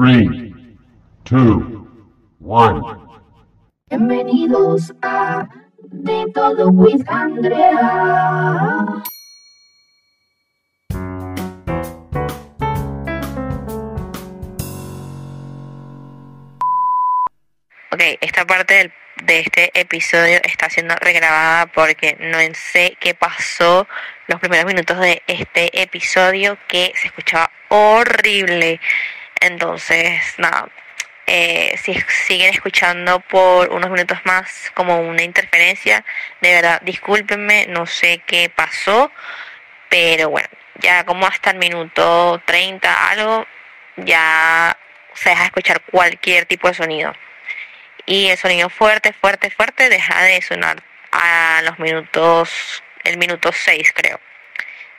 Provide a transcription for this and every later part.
3, 2, 1. Bienvenidos a De Todo with Andrea. Ok, esta parte del- de este episodio está siendo regrabada porque no sé qué pasó los primeros minutos de este episodio que se escuchaba horrible. Entonces, nada, eh, si siguen escuchando por unos minutos más como una interferencia, de verdad, discúlpenme, no sé qué pasó, pero bueno, ya como hasta el minuto 30 algo, ya se deja escuchar cualquier tipo de sonido y el sonido fuerte, fuerte, fuerte deja de sonar a los minutos, el minuto 6 creo.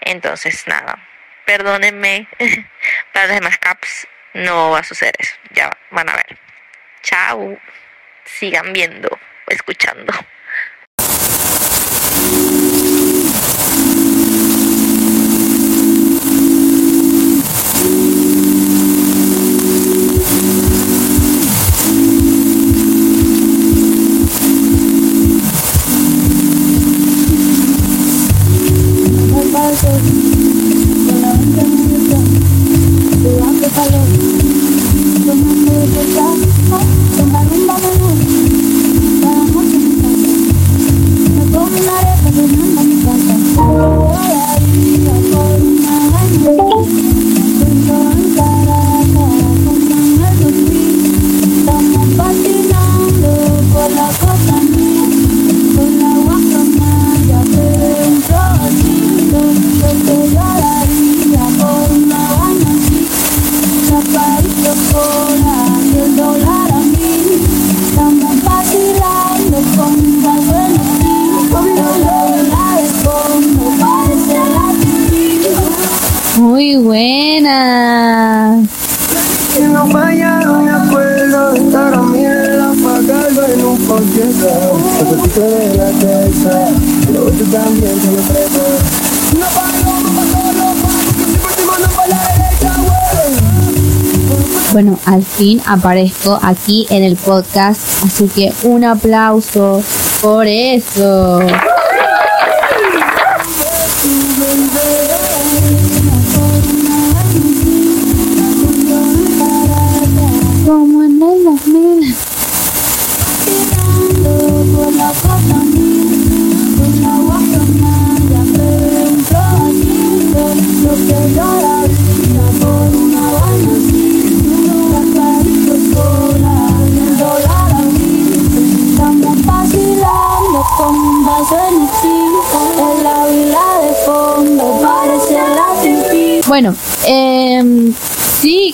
Entonces nada, perdónenme, para los demás caps no va a suceder eso, ya van a ver. Chao, sigan viendo, o escuchando. Por fin aparezco aquí en el podcast, así que un aplauso por eso.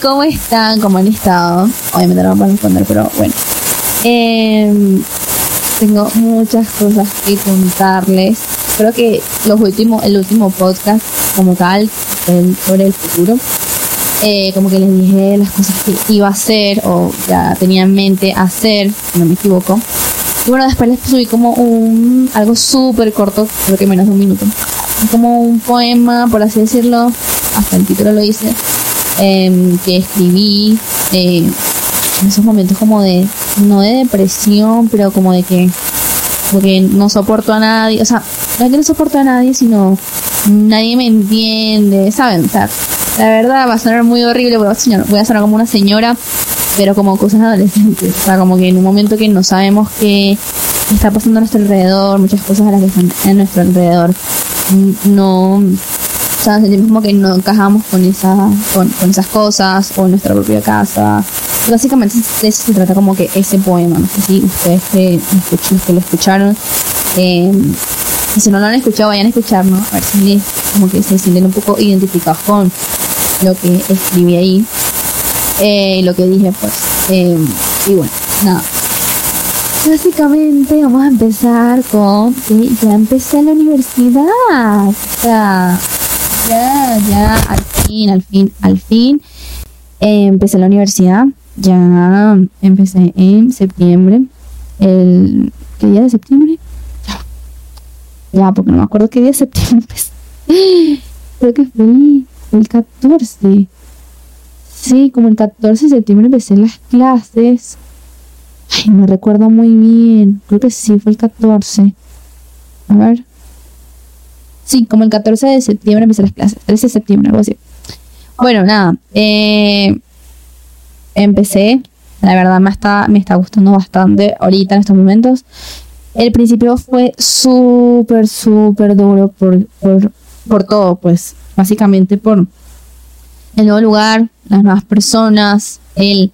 ¿Cómo están? ¿Cómo han estado? Obviamente no me pueden responder, pero bueno. Em, tengo muchas cosas que contarles. Creo que los últimos, el último podcast como tal, el- sobre el futuro, eh, como que les dije las cosas que iba a hacer o ya tenía en mente hacer, si no me equivoco. Y bueno, después les subí como un algo súper corto, creo que menos de un minuto. Como un poema, por así decirlo, hasta el título lo hice, em, que escribí en esos momentos como de, no de depresión, pero como de que, como que no soporto a nadie, o sea, no es que no soporto a nadie, sino nadie me entiende, ¿saben? O la verdad va a sonar muy horrible, voy a sonar, voy a sonar como una señora, pero como cosas adolescentes, o sea, como que en un momento que no sabemos qué está pasando a nuestro alrededor, muchas cosas a las que están en nuestro alrededor, no, o sea, sentimos como que no encajamos con, esa, con, con esas cosas o en nuestra propia casa. Básicamente eso se trata como que ese poema. No sé si ustedes que, que lo escucharon, eh, y si no lo han escuchado, vayan a escucharlo. A ver si les- como que se sienten un poco identificados con lo que escribí ahí. Eh, lo que dije, pues. Eh, y bueno, nada. Básicamente vamos a empezar con que ya empecé la universidad. O sea, ya, ya, al fin, al fin, al fin. eh, empecé la universidad. Ya empecé en septiembre. El, ¿Qué día de septiembre? Ya, ya porque no me acuerdo qué día de septiembre empecé. Creo que fue el, el 14. sí, como el 14 de septiembre empecé las clases. Ay, no recuerdo muy bien. Creo que sí, fue el 14. A ver. Sí, como el 14 de septiembre empecé las clases. 13 de septiembre, algo así. Bueno, nada. eh, empecé. La verdad me está, me está gustando bastante ahorita en estos momentos. El principio fue súper, súper duro por, por, por todo, pues. Básicamente por el nuevo lugar, las nuevas personas, el,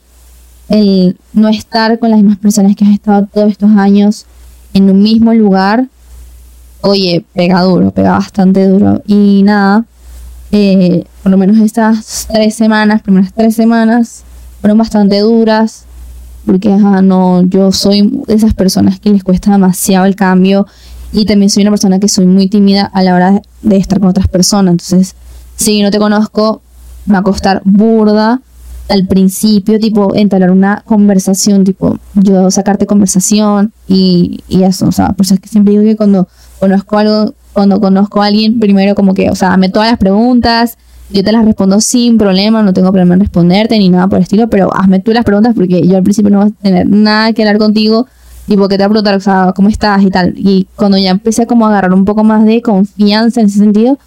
el no estar con las mismas personas que has estado todos estos años en un mismo lugar. Oye, pega duro, pega bastante duro. Y nada, eh, por lo menos estas tres semanas, primeras tres semanas, fueron bastante duras. Porque ajá, no, yo soy de esas personas que les cuesta demasiado el cambio. Y también soy una persona que soy muy tímida a la hora de estar con otras personas. Entonces, si no te conozco, me va a costar burda al principio, tipo, entablar una conversación, tipo, yo sacarte conversación y, y eso, o sea, por eso es que siempre digo que cuando conozco algo, cuando conozco a alguien, primero como que, o sea, me todas las preguntas, yo te las respondo sin problema, no tengo problema en responderte ni nada por el estilo, pero hazme tú las preguntas porque yo al principio no voy a tener nada que hablar contigo, tipo, que te voy a o sea, cómo estás y tal, y cuando ya empecé como a agarrar un poco más de confianza en ese sentido,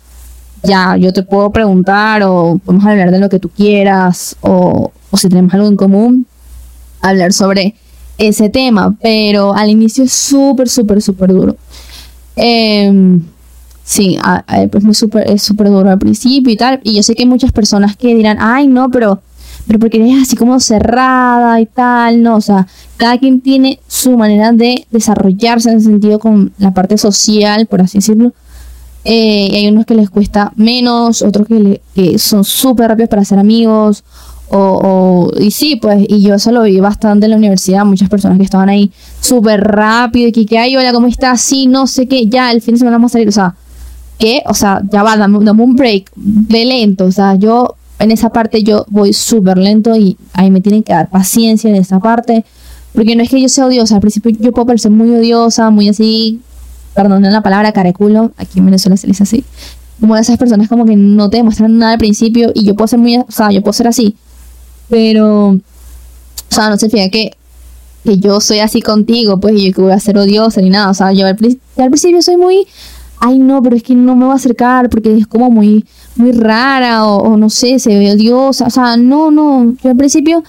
ya yo te puedo preguntar o podemos hablar de lo que tú quieras o, o si tenemos algo en común, hablar sobre ese tema, pero al inicio es súper, súper, súper duro. Em, sí, a- a- pues es súper duro al principio y tal, y yo sé que hay muchas personas que dirán, ay no, pero, pero porque eres así como cerrada y tal, no, o sea, cada quien tiene su manera de desarrollarse en ese sentido con la parte social, por así decirlo. Eh, y hay unos que les cuesta menos, otros que, le- que son súper rápidos para ser amigos. O, o- y sí, pues, y yo eso lo vi bastante en la universidad, muchas personas que estaban ahí súper rápido y que, que, ay, hola, ¿cómo estás? Sí, no sé qué, ya, el fin de semana vamos a salir, o sea, ¿qué? O sea, ya va, dame, dame un break, ve lento, o sea, yo en esa parte yo voy súper lento y ahí me tienen que dar paciencia en esa parte, porque no es que yo sea odiosa, al principio yo puedo parecer muy odiosa, muy así, perdonen la palabra, careculo, aquí en Venezuela se dice así, como de esas personas como que no te demuestran nada al principio y yo puedo ser muy, o sea, yo puedo ser así, pero, o sea, no significa que, que yo soy así contigo, pues, y yo que voy a ser odiosa ni nada, o sea, yo al, al principio soy muy, ay no, pero es que no me voy a acercar porque es como muy, muy rara o, o no sé, se ve odiosa, o sea, no, no, yo al principio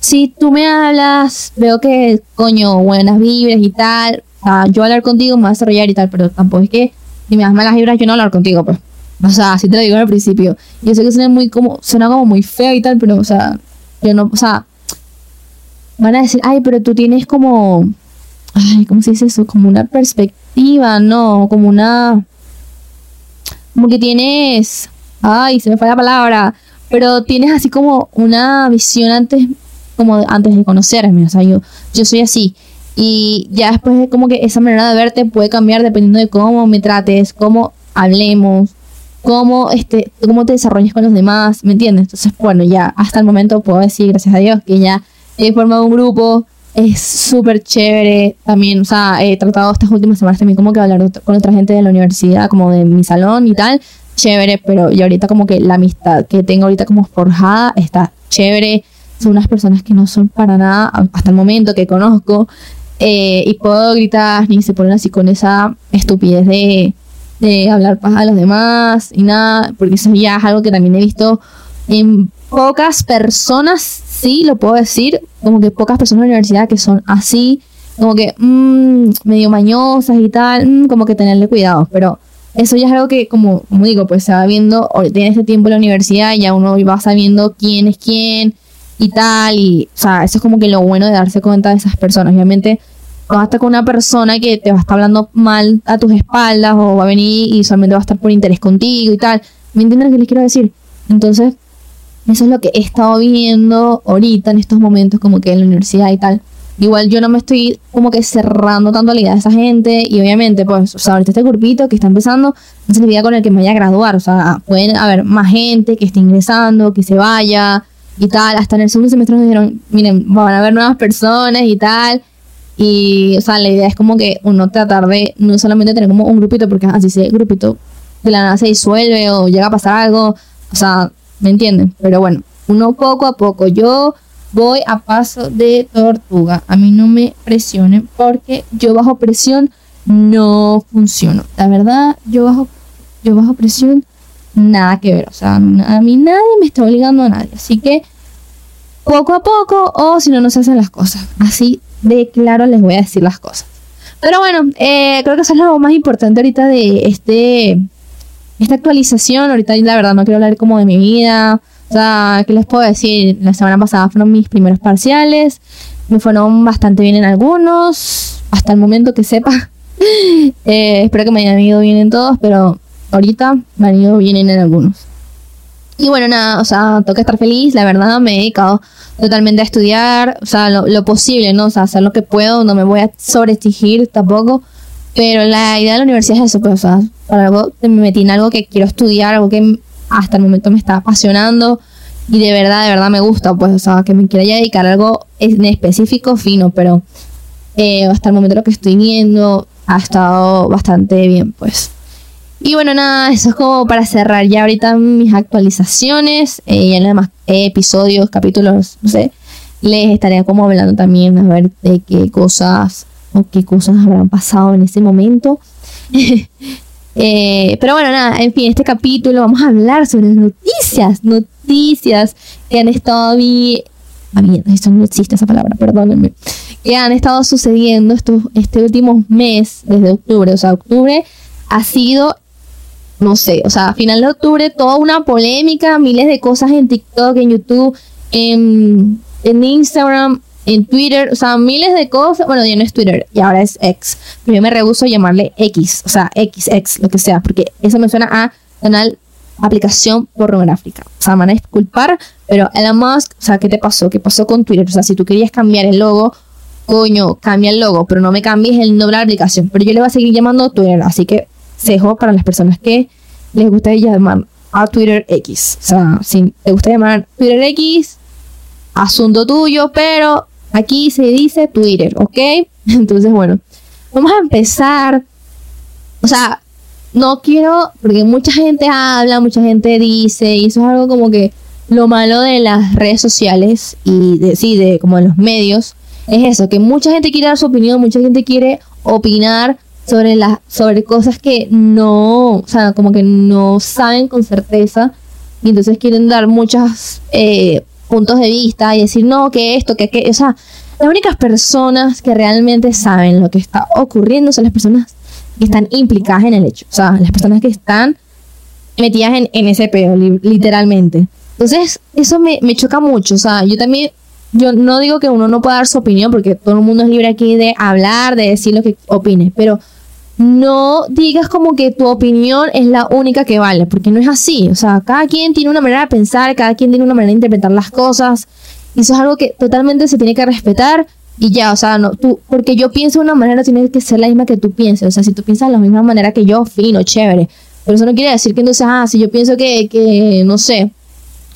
si tú me hablas, veo que, coño, buenas vibras y tal, o sea, yo hablar contigo me va a desarrollar y tal, pero tampoco es que si me das malas vibras yo no hablar contigo, pues. O sea, así te lo digo al principio. Yo sé que suena muy como, suena como muy feo y tal, pero, o sea, yo no, o sea, van a decir, ay, pero tú tienes como, ay, ¿cómo se dice eso? Como una perspectiva, ¿no? Como una, como que tienes, ay, se me fue la palabra, pero tienes así como una visión antes, como antes de conocerme, o sea, yo, yo soy así. Y ya después como que esa manera de verte puede cambiar dependiendo de cómo me trates, cómo hablemos, cómo este, cómo te desarrolles con los demás, ¿me entiendes? Entonces, bueno, ya hasta el momento puedo decir, gracias a Dios, que ya he formado un grupo, es súper chévere también, o sea, he tratado estas últimas semanas también como que hablar con otra gente de la universidad, como de mi salón y tal, chévere, pero y ahorita como que la amistad que tengo ahorita como forjada está chévere, son unas personas que no son para nada, hasta el momento que conozco, eh, y puedo gritar, ni se ponen así con esa estupidez de, de hablar paja a los demás y nada, porque eso ya es algo que también he visto en pocas personas, sí, lo puedo decir, como que pocas personas en la universidad que son así, como que mm, medio mañosas y tal, mm, como que tenerle cuidado, pero eso ya es algo que, como, como digo, pues se va viendo, en este tiempo en la universidad ya uno va sabiendo quién es quién y tal, y, o sea, eso es como que lo bueno de darse cuenta de esas personas, obviamente vas a estar con una persona que te va a estar hablando mal a tus espaldas o va a venir y solamente va a estar por interés contigo y tal. ¿Me entienden lo que les quiero decir? Entonces, eso es lo que he estado viendo ahorita en estos momentos como que en la universidad y tal. Igual yo no me estoy como que cerrando tanto la idea de esa gente y obviamente pues, o sea, ahorita este grupito que está empezando no significa con el que me vaya a graduar, o sea, pueden haber más gente que esté ingresando, que se vaya y tal. Hasta en el segundo semestre nos dijeron, miren, van a haber nuevas personas y tal. Y, o sea, la idea es como que uno tratar de no solamente tener como un grupito, porque así ese grupito de la nada se disuelve o llega a pasar algo, o sea, ¿me entienden? Pero bueno, uno poco a poco. Yo voy a paso de tortuga. A mí no me presionen porque yo bajo presión no funciono. La verdad, yo bajo, yo bajo presión nada que ver. O sea, a mí nadie me está obligando a nadie. Así que poco a poco o si no, no se hacen las cosas. Así de claro les voy a decir las cosas. Pero bueno, eh, creo que eso es lo más importante ahorita de este esta actualización. Ahorita la verdad no quiero hablar como de mi vida. O sea, ¿qué les puedo decir? La semana pasada fueron mis primeros parciales. Me fueron bastante bien en algunos. Hasta el momento que sepa. Eh, espero que me hayan ido bien en todos, pero ahorita han ido bien en algunos. Y bueno, nada, o sea, que estar feliz, la verdad, me he dedicado totalmente a estudiar, o sea, lo, lo posible, ¿no? O sea, hacer lo que puedo, no me voy a sobreexigir tampoco. Pero la idea de la universidad es eso, pues, o sea, para algo me metí en algo que quiero estudiar, algo que hasta el momento me está apasionando y de verdad, de verdad me gusta, pues, o sea, que me quiera ya dedicar a algo en específico, fino, pero eh, hasta el momento lo que estoy viendo ha estado bastante bien, pues. Y bueno, nada, eso es como para cerrar ya ahorita mis actualizaciones, eh, ya en los demás episodios, capítulos, no sé, les estaré como hablando también a ver de qué cosas o qué cosas habrán pasado en ese momento. Eh, pero bueno, nada, en fin, este capítulo vamos a hablar sobre noticias, noticias que han estado vi eso no existe esa palabra, perdónenme, que han estado sucediendo estos, este último mes, desde octubre, o sea, octubre ha sido, no sé, o sea, a final de octubre toda una polémica, miles de cosas en TikTok, en YouTube, en, en Instagram, en Twitter, o sea, miles de cosas. Bueno, ya no es Twitter y ahora es X. Pero yo me rehuso a llamarle X, o sea, XX, lo que sea, porque eso me suena a canal aplicación pornográfica. O sea, me van a disculpar, pero Elon Musk, o sea, ¿qué te pasó? ¿Qué pasó con Twitter? O sea, si tú querías cambiar el logo, coño, cambia el logo, pero no me cambies el nombre de la aplicación. Pero yo le voy a seguir llamando Twitter, así que cejo para las personas que les gusta llamar a Twitter X. O sea, si te gusta llamar Twitter X, asunto tuyo, pero Aquí se dice Twitter, ¿ok? Entonces, bueno, vamos a empezar. O sea, no quiero, porque mucha gente habla, mucha gente dice, y eso es algo como que lo malo de las redes sociales y de, sí, de como de los medios, es eso, que mucha gente quiere dar su opinión, mucha gente quiere opinar sobre las sobre cosas que no, o sea, como que no saben con certeza y entonces quieren dar muchas eh, puntos de vista y decir, no, que esto, que que, o sea, las únicas personas que realmente saben lo que está ocurriendo son las personas que están implicadas en el hecho, o sea, las personas que están metidas en, en ese peo, literalmente. Entonces, eso me, me choca mucho, o sea, yo también, yo no digo que uno no pueda dar su opinión, porque todo el mundo es libre aquí de hablar, de decir lo que opine, pero no digas como que tu opinión es la única que vale, porque no es así. O sea, cada quien tiene una manera de pensar, cada quien tiene una manera de interpretar las cosas. Y eso es algo que totalmente se tiene que respetar. Y ya, o sea, no, tú, porque yo pienso de una manera, tiene que ser la misma que tú pienses. O sea, si tú piensas de la misma manera que yo, fino, chévere. Pero eso no quiere decir que entonces, ah, si yo pienso que, que no sé,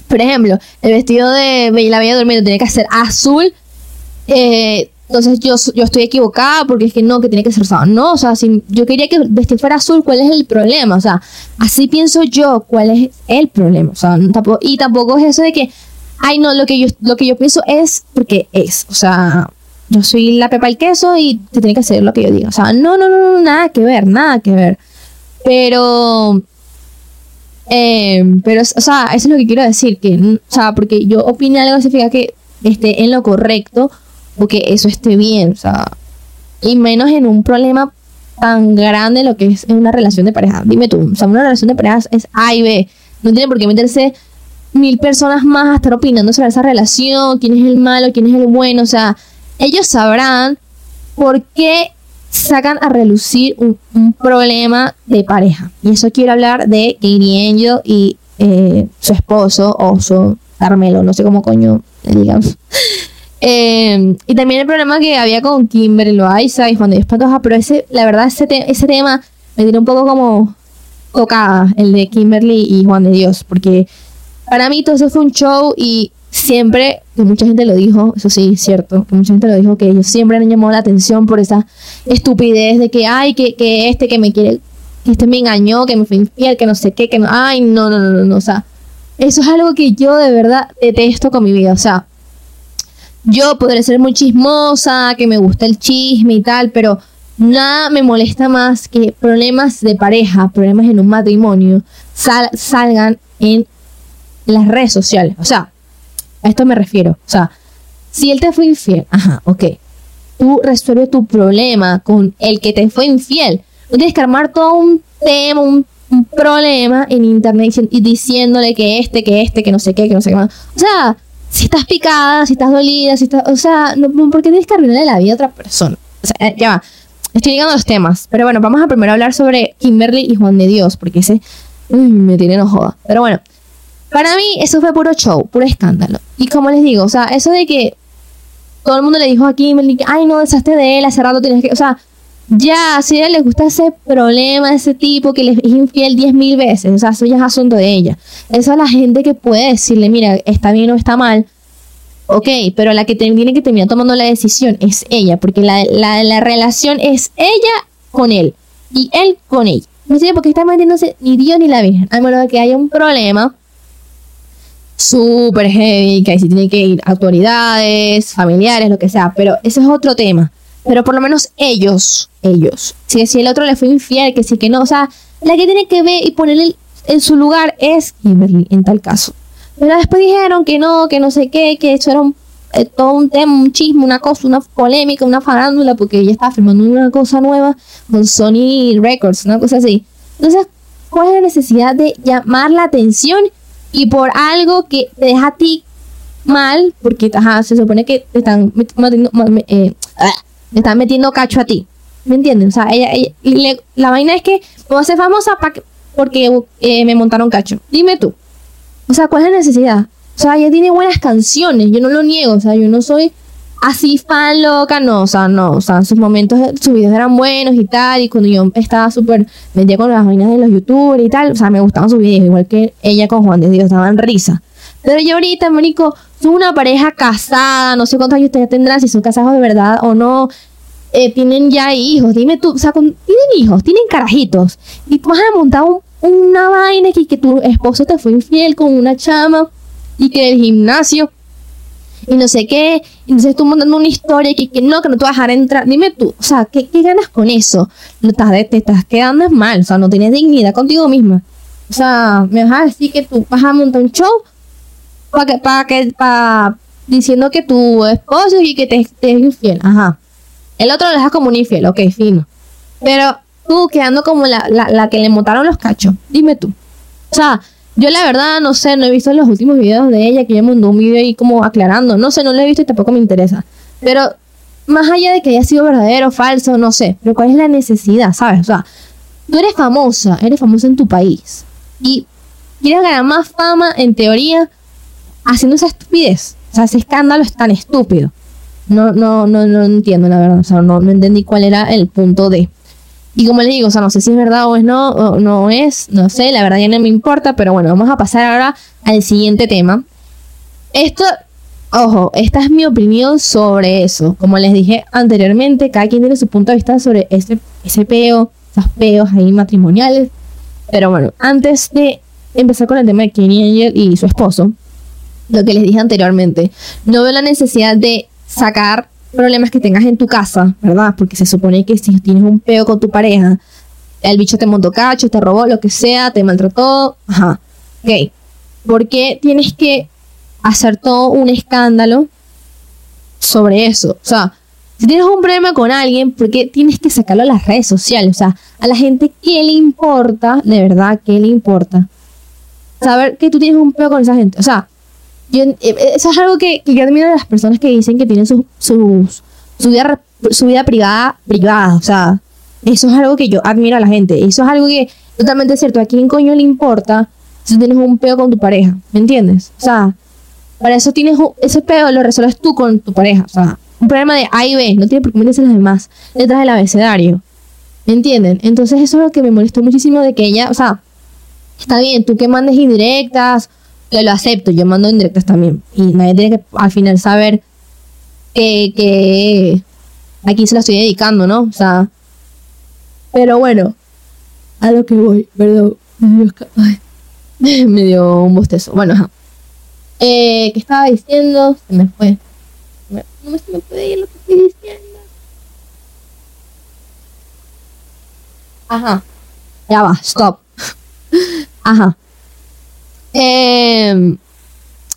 por ejemplo, el vestido de la Bella Durmiendo tiene que ser azul, eh, entonces yo, yo estoy equivocada porque es que no, que tiene que ser rosado. No, o sea, si yo quería que vestir fuera azul, ¿cuál es el problema? O sea, así pienso yo, ¿cuál es el problema? O sea, tampoco, y tampoco es eso de que, ay, no, lo que yo, lo que yo pienso es porque es. O sea, yo soy la pepa el queso y te tiene que hacer lo que yo diga. O sea, no, no, no, nada que ver, nada que ver. Pero, eh, pero, o sea, eso es lo que quiero decir, que, o sea, porque yo opine algo significa que esté en lo correcto o que eso esté bien, o sea, y menos en un problema tan grande lo que es una relación de pareja. Dime tú, o sea, una relación de pareja es A y B, no tiene por qué meterse mil personas más a estar opinando sobre esa relación, quién es el malo, quién es el bueno, o sea, ellos sabrán por qué sacan a relucir un, problema de pareja. Y eso quiero hablar de Katie Angel y eh, su esposo, o su Carmelo, no sé cómo coño le digan. Eh, y también el problema que había con Kimberly Loaiza y Juan de Dios Pantoja, pero ese, la verdad, ese, ese tema me tiene un poco como tocada, el de Kimberly y Juan de Dios, porque para mí todo eso fue un show y siempre, que mucha gente lo dijo, eso sí, cierto, que mucha gente lo dijo, que ellos siempre han llamado la atención por esa estupidez de que, ay, que, que este que me quiere, que este me engañó, que me fue infiel, que no sé qué, que no, ay, no, no, no, no, no o sea, eso es algo que yo de verdad detesto con mi vida. O sea, yo podré ser muy chismosa, que me gusta el chisme y tal, pero nada me molesta más que problemas de pareja, problemas en un matrimonio, sal- salgan en las redes sociales. O sea, a esto me refiero. O sea, si él te fue infiel, ajá, ok. Tú resuelves tu problema con el que te fue infiel. No tienes que armar todo un tema, un, un problema en internet y diciéndole que este, que este, que no sé qué, que no sé qué más. O sea, si estás picada, si estás dolida, si estás. O sea, no, ¿por qué tienes que arruinarle la vida a otra persona? O sea, eh, ya va. Estoy llegando a los temas. Pero bueno, vamos a primero hablar sobre Kimberly y Juan de Dios, porque ese me tiene no joda. Pero bueno, para mí eso fue puro show, puro escándalo. Y como les digo, o sea, eso de que todo el mundo le dijo a Kimberly ay, no, deshazte de él, hace rato tienes que, o sea, ya, si a ella le gusta ese problema, ese tipo que le es infiel diez mil veces, o sea, eso ya es asunto de ella. Eso a la gente que puede decirle, mira, está bien o está mal, ok, pero la que tiene que terminar tomando la decisión es ella, porque la, la, la relación es ella con él y él con ella. No sé por qué está metiéndose ni Dios ni la Virgen, a menos de que haya un problema súper heavy, que ahí sí tienen que ir autoridades, familiares, lo que sea, pero ese es otro tema. Pero por lo menos ellos, ellos, si, si el otro le fue infiel, que sí que no, o sea, la que tiene que ver y ponerle en su lugar es Kimberly en tal caso. Pero después dijeron que no, que no sé qué, que eso era un, eh, todo un tema, un chisme, una cosa, una polémica, una farándula, porque ella estaba firmando una cosa nueva con Sony Records, una cosa así. Entonces, ¿cuál es la necesidad de llamar la atención y por algo que te deja a ti mal, porque ajá, se supone que te están met- metiendo, eh, te están metiendo cacho a ti. ¿Me entienden? O sea, ella, le- la vaina es que voy a ser famosa pa que- porque eh, me montaron cacho. Dime tú. O sea, ¿cuál es la necesidad? O sea, ella tiene buenas canciones, yo no lo niego, o sea, yo no soy así fan loca, no, o sea, no, o sea, en sus momentos, sus videos eran buenos y tal, y cuando yo estaba súper metida con las vainas de los youtubers y tal, o sea, me gustaban sus videos, igual que ella con Juan de Dios, daban risa. Pero yo ahorita, marico, una pareja casada, no sé cuántos años ustedes tendrán, si son casados de verdad o no, eh, tienen ya hijos, dime tú, o sea, tienen hijos, tienen carajitos, y tú vas a montar un- una vaina que, que tu esposo te fue infiel con una chama, y que el gimnasio, y no sé qué, entonces tú montando una historia que, que no, que no te vas a entrar, dime tú, o sea, ¿qué, qué ganas con eso? No estás, te estás quedando mal, o sea, no tienes dignidad contigo misma. O sea, me vas a decir que tú vas a montar un show para que, para que, para, diciendo que tu esposo y que te, te es infiel, ajá. El otro lo dejas como un infiel, ok, fino. Pero tú quedando como la, la, la que le montaron los cachos, dime tú. O sea, yo la verdad no sé, no he visto los últimos videos de ella, que ella mandó un video ahí como aclarando. No sé, no lo he visto y tampoco me interesa. Pero más allá de que haya sido verdadero o falso, no sé. Pero cuál es la necesidad, ¿sabes? O sea, tú eres famosa, eres famosa en tu país. Y quieres ganar más fama, en teoría, haciendo esa estupidez. O sea, ese escándalo es tan estúpido. No, no, no, no entiendo, la verdad. O sea, no, no entendí cuál era el punto de. Y como les digo, o sea, no sé si es verdad o es no, o no es, no sé, la verdad ya no me importa, pero bueno, vamos a pasar ahora al siguiente tema. Esto, ojo, esta es mi opinión sobre eso. Como les dije anteriormente, cada quien tiene su punto de vista sobre ese, ese peo, esos peos ahí matrimoniales. Pero bueno, antes de empezar con el tema de Kenny Angel y su esposo, lo que les dije anteriormente, no veo la necesidad de sacar problemas que tengas en tu casa, ¿verdad? Porque se supone que si tienes un peo con tu pareja, el bicho te montó cacho, te robó, lo que sea, te maltrató, ajá, ok. ¿Por qué tienes que hacer todo un escándalo sobre eso? O sea, si tienes un problema con alguien, ¿por qué tienes que sacarlo a las redes sociales? O sea, a la gente, ¿qué le importa? De verdad, ¿qué le importa? Saber que tú tienes un peo con esa gente. O sea, yo, eh, eso es algo que, yo admiro de las personas que dicen que tienen sus, su, vida, su vida privada, privada. O sea, eso es algo que yo admiro a la gente. Eso es algo que totalmente cierto. ¿A quién coño le importa si tienes un peo con tu pareja? ¿Me entiendes? O sea, para eso tienes ese peo, lo resuelves tú con tu pareja. O sea, un problema de A y B, no tiene por qué meterse las demás letras del abecedario. ¿Me entienden? Entonces eso es lo que me molestó muchísimo de que ella, o sea, está bien, tú que mandes indirectas, yo lo acepto, yo mando indirectas también. Y nadie tiene que al final saber que, que aquí se la estoy dedicando, ¿no? O sea, pero bueno, a lo que voy, perdón. Me dio un bostezo. Bueno, ajá. Eh, ¿Qué estaba diciendo? Se me fue. No me puede ir lo que estoy diciendo. Ajá. Ya va, stop. Ajá. Eh,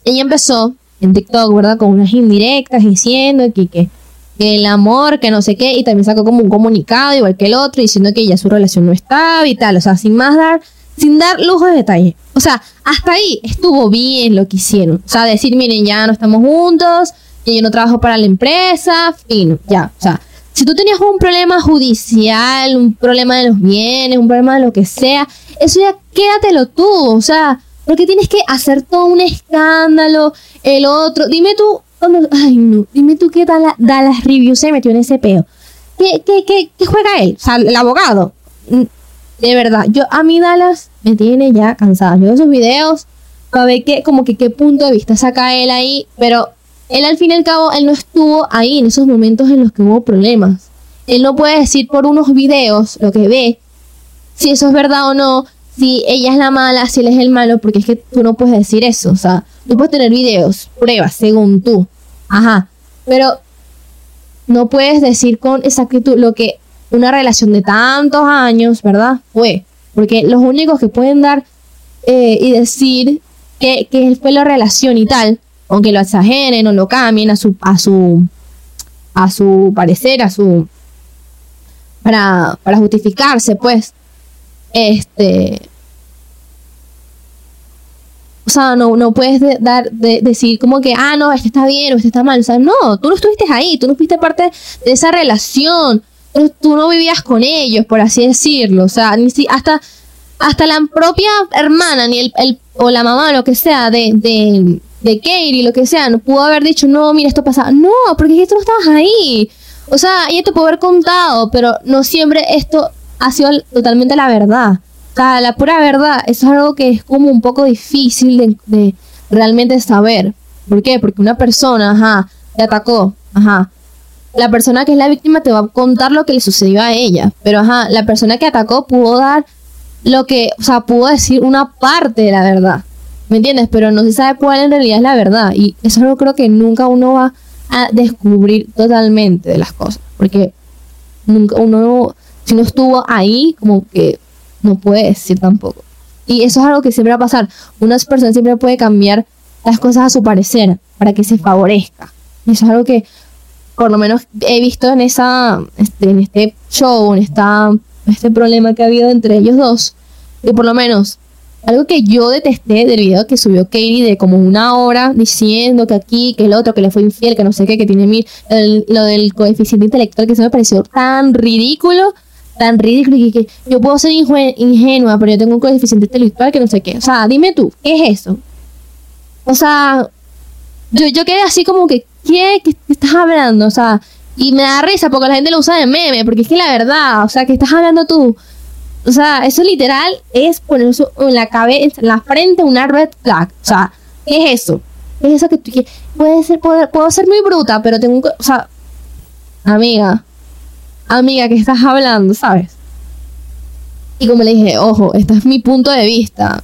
ella empezó en TikTok, ¿verdad? Con unas indirectas diciendo que, que, que el amor, que no sé qué, y también sacó como un comunicado, igual que el otro, diciendo que ya su relación no estaba y tal, o sea, sin más dar, sin dar lujo de detalle. O sea, hasta ahí estuvo bien lo que hicieron. O sea, decir, miren, ya no estamos juntos, y yo no trabajo para la empresa, fin, ya. O sea, si tú tenías un problema judicial, un problema de los bienes, un problema de lo que sea, eso ya quédatelo tú, o sea, porque tienes que hacer todo un escándalo, el otro, dime tú, ay no, dime tú qué Dallas, Dallas Review se metió en ese peo. ¿Qué, qué, qué, qué juega él? O sea, el abogado. Mm, De verdad, yo a mí Dallas me tiene ya cansada. Yo veo sus videos para ver qué, como que qué punto de vista saca él ahí, pero él al fin y al cabo, él no estuvo ahí en esos momentos en los que hubo problemas. Él no puede decir por unos videos lo que ve, si eso es verdad o no, si ella es la mala, si él es el malo, porque es que tú no puedes decir eso. O sea, tú puedes tener videos, pruebas, según tú. Ajá. Pero no puedes decir con exactitud lo que una relación de tantos años, ¿verdad? Fue. Porque los únicos que pueden dar eh, y decir que, que fue la relación y tal, aunque lo exageren o lo cambien a su, a su, a su parecer, a su, para, para justificarse, pues, o sea, no, no puedes de- dar, de- decir como que, ah, no, este está bien o este está mal. O sea, no, tú no estuviste ahí, tú no fuiste parte de esa relación, tú, no vivías con ellos, por así decirlo. O sea, ni si, hasta, hasta la propia hermana, ni el, el- o la mamá, lo que sea, de, de, de Katie, lo que sea, no pudo haber dicho, no, mira, esto pasa. No, porque es que tú no estabas ahí. O sea, ella te pudo haber contado, pero no siempre esto ha sido totalmente la verdad. Sea, la pura verdad, eso es algo que es como un poco difícil de, realmente saber. ¿Por qué? Porque una persona, ajá, te atacó, ajá. La persona que es la víctima te va a contar lo que le sucedió a ella. Pero, ajá, la persona que atacó pudo dar lo que, o sea, pudo decir una parte de la verdad. ¿Me entiendes? Pero no se sabe cuál en realidad es la verdad. Y eso es algo creo que nunca uno va a descubrir totalmente de las cosas. Porque nunca uno, si no estuvo ahí, como que no puede decir tampoco. Y eso es algo que siempre va a pasar. Una persona siempre puede cambiar las cosas a su parecer para que se favorezca. Y eso es algo que por lo menos he visto en esa este, en este show, en esta este problema que ha habido entre ellos dos, que por lo menos algo que yo detesté del video que subió Katie de como una hora diciendo que aquí, que el otro, que le fue infiel, que no sé qué, que tiene mil, el- lo del coeficiente intelectual que se me pareció tan ridículo, tan ridículo y que, yo puedo ser ingenua, pero yo tengo un coeficiente intelectual que no sé qué. O sea, dime tú, ¿qué es eso? O sea, yo, yo quedé así como que, ¿qué? ¿Qué estás hablando? O sea, y me da risa porque la gente lo usa de meme, porque es que la verdad, o sea, ¿qué estás hablando tú? O sea, eso literal es poner su- en la cabeza, en la frente una red flag. O sea, ¿qué es eso? ¿Qué es eso que tú quieres? Puede ser, puedo, puedo ser muy bruta, pero tengo un... O sea, amiga, amiga, ¿qué estás hablando? ¿Sabes? Y como le dije, ojo, este es mi punto de vista.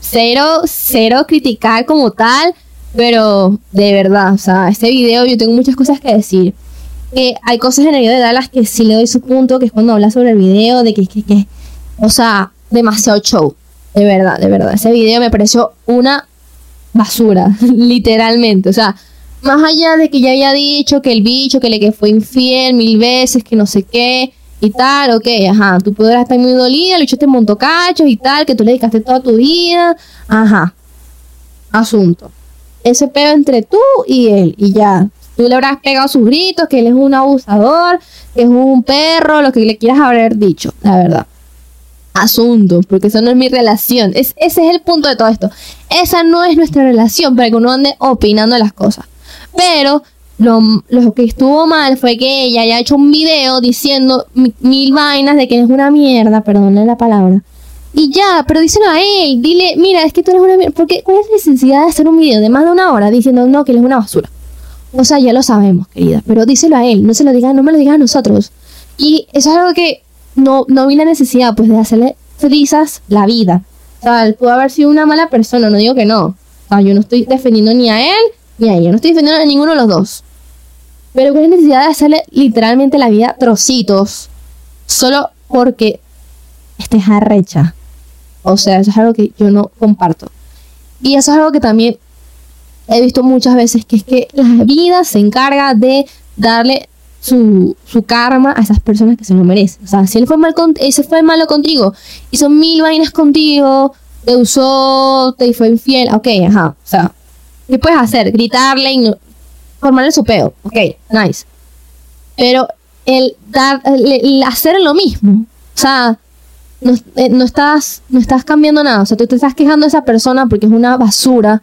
Cero, cero criticar como tal, pero de verdad, o sea, este video yo tengo muchas cosas que decir. Que hay cosas en el video de Dallas que sí le doy su punto, que es cuando habla sobre el video, de que, que, que o sea, demasiado show. De verdad, de verdad. Ese video me pareció una basura, literalmente. O sea, más allá de que ya había dicho que el bicho, que le que fue infiel mil veces, que no sé qué y tal, ok, ajá, tú podrás estar muy dolida, el bicho te montó cachos y tal, que tú le dedicaste toda tu vida, ajá, asunto. Ese peo entre tú y él, y ya. Tú le habrás pegado sus gritos, que él es un abusador, que es un perro, lo que le quieras haber dicho, la verdad asunto, porque eso no es mi relación. Es, ese es el punto de todo esto. Esa no es nuestra relación para que uno ande opinando las cosas. Pero lo, lo que estuvo mal fue que ella haya hecho un video diciendo mi- mil vainas de que es una mierda, perdónenle la palabra. Y ya, pero díselo a él, dile, mira, es que tú eres una mierda. Porque, ¿cuál es la necesidad de hacer un video de más de una hora diciendo no, que él es una basura? O sea, ya lo sabemos, querida, pero díselo a él, no se lo diga, no me lo digas a nosotros. Y eso es algo que no, no vi la necesidad, pues, de hacerle risas la vida. O sea, él pudo haber sido una mala persona, no digo que no. O sea, yo no estoy defendiendo ni a él ni a ella, no estoy defendiendo a ninguno de los dos. Pero ¿cuál es la necesidad de hacerle literalmente la vida trocitos solo porque estés arrecha? O sea, eso es algo que yo no comparto. Y eso es algo que también he visto muchas veces, que es que la vida se encarga de darle su, su karma a esas personas que se lo merecen. O sea, si él fue, mal con, ese fue malo contigo, hizo mil vainas contigo, te usó, te fue infiel, ok, ajá. O sea, ¿qué puedes hacer? Gritarle, y formarle su peo, ok, nice. Pero el dar, el, hacer lo mismo, o sea, no, eh, no estás, no estás cambiando nada. O sea, tú te estás quejando de esa persona porque es una basura,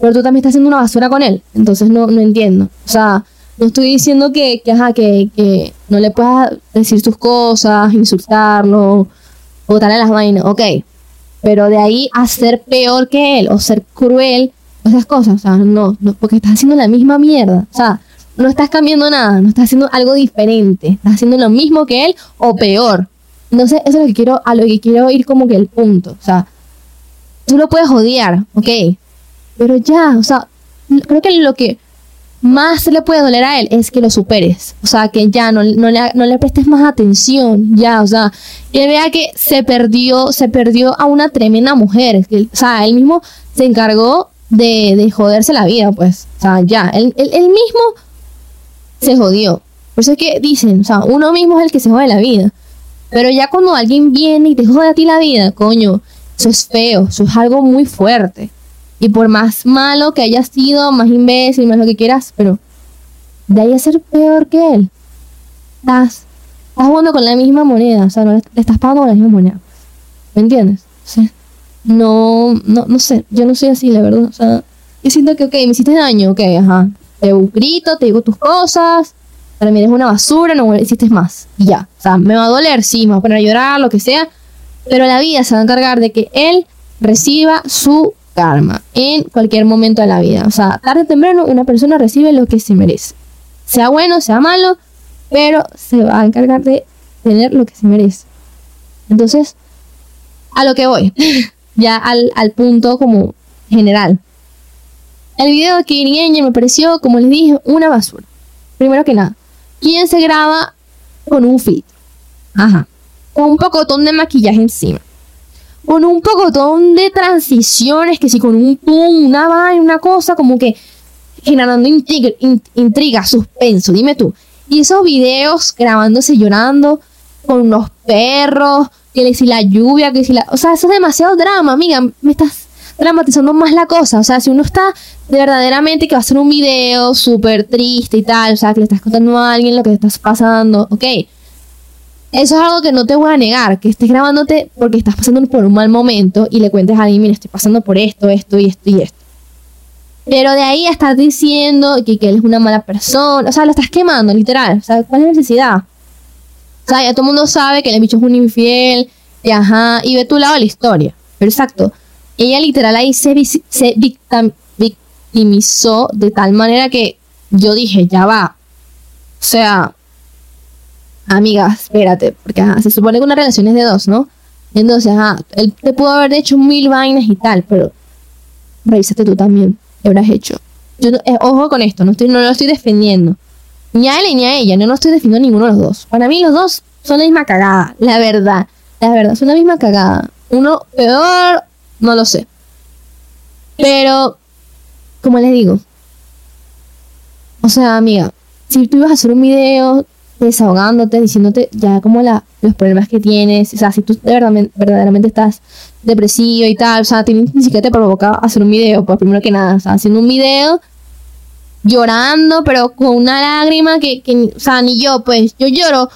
pero tú también estás haciendo una basura con él. Entonces no, no entiendo. O sea, no estoy diciendo que, que, ajá, que, que no le puedas decir sus cosas, insultarlo, o darle las vainas, ok. Pero de ahí a ser peor que él, o ser cruel, esas cosas, o sea, no, no, porque estás haciendo la misma mierda. O sea, no estás cambiando nada, no estás haciendo algo diferente, estás haciendo lo mismo que él o peor. Entonces, eso es lo que quiero, a lo que quiero ir como que el punto. O sea, tú lo puedes odiar, ok. Pero ya, o sea, creo que lo que más le puede doler a él es que lo superes. O sea, que ya no, no, le, no le prestes más atención. Ya, o sea, que vea que se perdió, se perdió a una tremenda mujer. O sea, él mismo se encargó de, de joderse la vida, pues. O sea, ya, él, él, él mismo se jodió. Por eso es que dicen, o sea, uno mismo es el que se jode la vida. Pero ya cuando alguien viene y te jode a ti la vida, coño, eso es feo, eso es algo muy fuerte. Y por más malo que haya sido, más imbécil, más lo que quieras, pero de ahí a ser peor que él, estás, estás jugando con la misma moneda, o sea, no le, estás pagando con la misma moneda. ¿Me entiendes? Sea, no, no, no sé, yo no soy así, la verdad. O sea, yo siento que, ok, me hiciste daño, ok, ajá. Te grito, te digo tus cosas, para mí eres una basura, no hiciste más. Y ya. O sea, me va a doler, sí, me va a poner a llorar, lo que sea. Pero la vida se va a encargar de que él reciba su karma en cualquier momento de la vida. O sea, tarde o temprano una persona recibe lo que se merece. Sea bueno, sea malo, pero se va a encargar de tener lo que se merece. Entonces, a lo que voy. ya al, al punto como general. El video de Kiri Angel me pareció, como les dije, una basura. Primero que nada, ¿quién se graba con un filtro? Ajá. Con un pocotón de maquillaje encima. Con un pocotón de transiciones, que si con un pum, una vaina, una cosa, como que generando intriga, in- intriga, suspenso, dime tú. Y esos videos grabándose llorando con unos perros, que si la lluvia, que si la... O sea, eso es demasiado drama, amiga. Me estás dramatizando más la cosa. O sea, si uno está de verdaderamente que va a hacer un video súper triste y tal, o sea, que le estás contando a alguien lo que te estás pasando, ok. Eso es algo que no te voy a negar, que estés grabándote porque estás pasando por un mal momento y le cuentes a alguien, mira, estoy pasando por esto, esto y esto y esto. Pero de ahí a estar diciendo que, que él es una mala persona, o sea, lo estás quemando, literal. O sea, ¿cuál es la necesidad? O sea, ya todo el mundo sabe que el bicho es un infiel, y ajá, y ve tu lado la historia. Pero exacto, ella literal ahí se, victimizó de tal manera que yo dije, ya va. O sea, amiga, espérate, porque ajá, se supone que una relación es de dos, ¿no? Entonces, ajá, él te pudo haber hecho mil vainas y tal, pero revísate tú también, ¿qué habrás hecho? Yo eh, ojo con esto, no, estoy, no lo estoy defendiendo. Ni a él ni a ella, yo no estoy defendiendo a ninguno de los dos. Para mí los dos son la misma cagada, la verdad. La verdad, son la misma cagada. Uno peor, no lo sé. Pero, como les digo, o sea, amiga, si tú ibas a hacer un video desahogándote, diciéndote ya como la, los problemas que tienes, o sea, si tú de verdad, verdaderamente estás depresivo y tal, o sea, ni siquiera te provoca hacer un video, pues primero que nada, o sea, haciendo un video llorando, pero con una lágrima que, que, o sea, ni yo, pues, yo lloro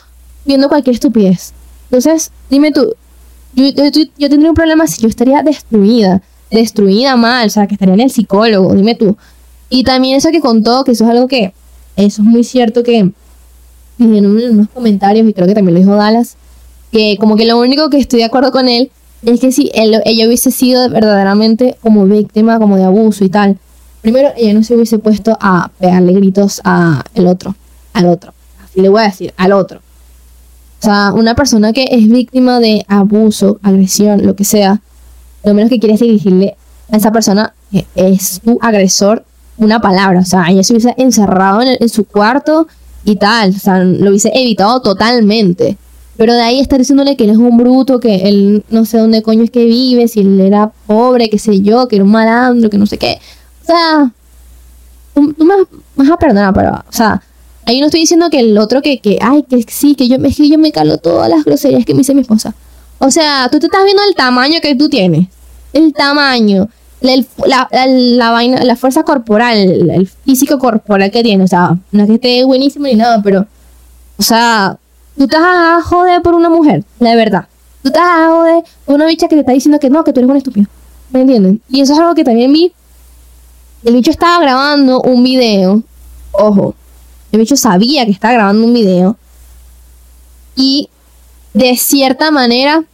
viendo cualquier estupidez. Entonces, dime tú, yo, yo, tendría un problema si yo estaría destruida, destruida mal, o sea, que estaría en el psicólogo, dime tú. Y también eso que contó, que eso es algo que, eso es muy cierto que en unos comentarios, y creo que también lo dijo Dallas, que como que lo único que estoy de acuerdo con él es que si él- ella hubiese sido verdaderamente como víctima, como de abuso y tal, primero ella no se hubiese puesto a pegarle gritos a el otro, al otro, así le voy a decir, al otro. O sea, una persona que es víctima de abuso, agresión, lo que sea, lo menos que quieres es dirigirle a esa persona que es tu agresor una palabra. O sea, ella se hubiese encerrado en su cuarto y tal. O sea, lo hubiese evitado totalmente. Pero de ahí estar diciéndole que él es un bruto, que él no sé dónde coño es que vive, si él era pobre, qué sé yo, que era un malandro, que no sé qué. O sea, tú, tú me vas- a perdonar, pero, o sea, ahí no estoy diciendo que el otro que, que ay, que sí, que yo, es que yo me calo todas las groserías que me dice mi esposa. O sea, tú te estás viendo el tamaño que tú tienes. El tamaño. El- la, la- la vaina, la fuerza corporal, el, el físico corporal que tiene. O sea, no es que esté buenísimo ni nada, pero, o sea, tú estás a joder por una mujer, la verdad. Tú estás a joder por una bicha que te está diciendo que no, que tú eres un estúpido. ¿Me entienden? Y eso es algo que también vi. El bicho estaba grabando un video. Ojo, el bicho sabía que estaba grabando un video. Y de cierta manera,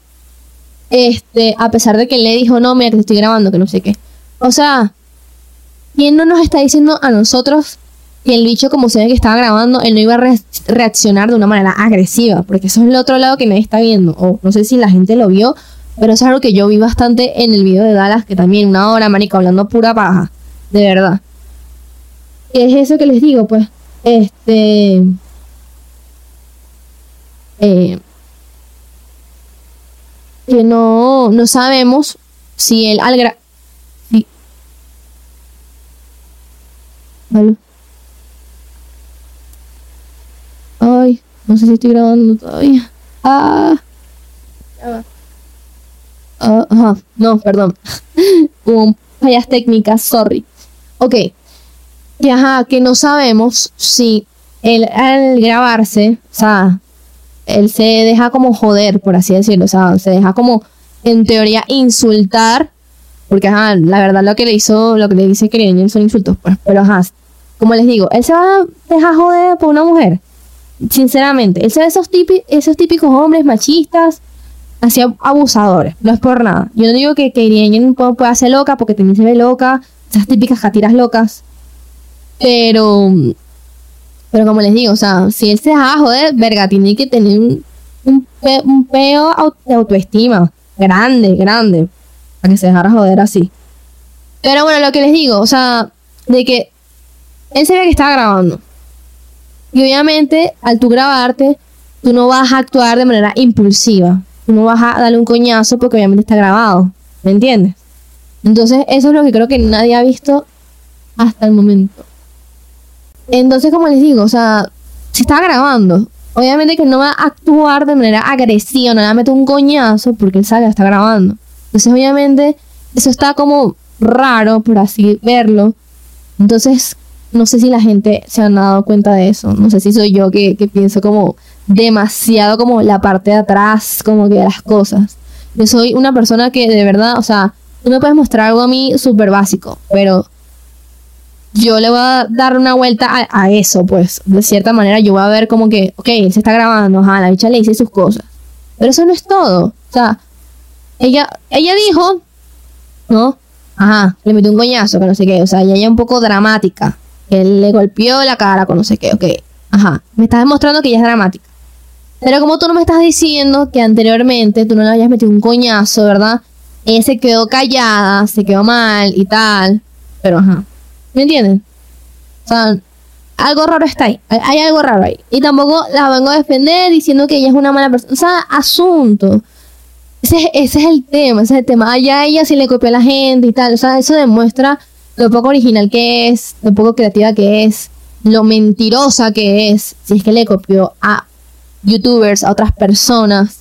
este, a pesar de que le dijo, no, mira que te estoy grabando, que no sé qué. O sea, ¿quién no nos está diciendo a nosotros que el bicho, como se ve que estaba grabando, él no iba a re- reaccionar de una manera agresiva? Porque eso es el otro lado que nadie está viendo. O no sé si la gente lo vio, pero eso es algo que yo vi bastante en el video de Dallas, que también una hora, marico, hablando pura paja. De verdad. ¿Qué es eso que les digo? Pues, este... eh, que no, no sabemos si él al gra- si- Aló. Ay, no sé si estoy grabando todavía. Ah. Ah, ajá, no, perdón. Hubo fallas técnicas, sorry. Ok. Que ajá, que no sabemos si él al grabarse, o sea, él se deja como joder, por así decirlo, o sea, se deja como, en teoría, insultar, porque ajá, la verdad lo que le hizo, lo que le dice que son insultos, pues, pero ajá, como les digo, él se va a dejar joder por una mujer, sinceramente, él se ve esos, típi- esos típicos hombres machistas, así ab- abusadores, no es por nada, yo no digo que, pueda pueda ser loca, porque también se ve loca, esas típicas catiras locas, pero pero como les digo, o sea, si él se deja joder, verga, tiene que tener un, un, pe- un peo de autoestima. Grande, grande. Para que se dejara joder así. Pero bueno, lo que les digo, o sea, de que él ve que estaba grabando. Y obviamente, al tú grabarte, tú no vas a actuar de manera impulsiva. Tú no vas a darle un coñazo porque obviamente está grabado. ¿Me entiendes? Entonces, eso es lo que creo que nadie ha visto hasta el momento. Entonces, como les digo, o sea, se está grabando. Obviamente que no va a actuar de manera agresiva, no le va un coñazo porque él sabe que está grabando. Entonces, obviamente, eso está como raro, por así verlo. Entonces, no sé si la gente se han dado cuenta de eso. No sé si soy yo que, que pienso como demasiado como la parte de atrás, como que de las cosas. Yo soy una persona que de verdad, o sea, tú me puedes mostrar algo a mí súper básico, pero yo le voy a dar una vuelta a, eso, pues. De cierta manera, yo voy a ver como que, ok, él se está grabando, ajá, la bicha le dice sus cosas. Pero eso no es todo. O sea, ella, ella dijo, ¿no? Ajá, le metió un coñazo, que no sé qué. O sea, ella es un poco dramática. Él le golpeó la cara con no sé qué, ok. Ajá, me estás demostrando que ella es dramática. Pero como tú no me estás diciendo que anteriormente tú no le hayas metido un coñazo, ¿verdad? Ella se quedó callada, se quedó mal y tal. Pero ajá. ¿Me entienden? O sea, algo raro está ahí. Hay, algo raro ahí. Y tampoco la vengo a defender diciendo que ella es una mala persona. O sea, asunto. Ese, es- ese es el tema, ese es el tema. Allá ella sí le copió a la gente y tal. O sea, eso demuestra lo poco original que es, lo poco creativa que es, lo mentirosa que es, si es que le copió a youtubers, a otras personas.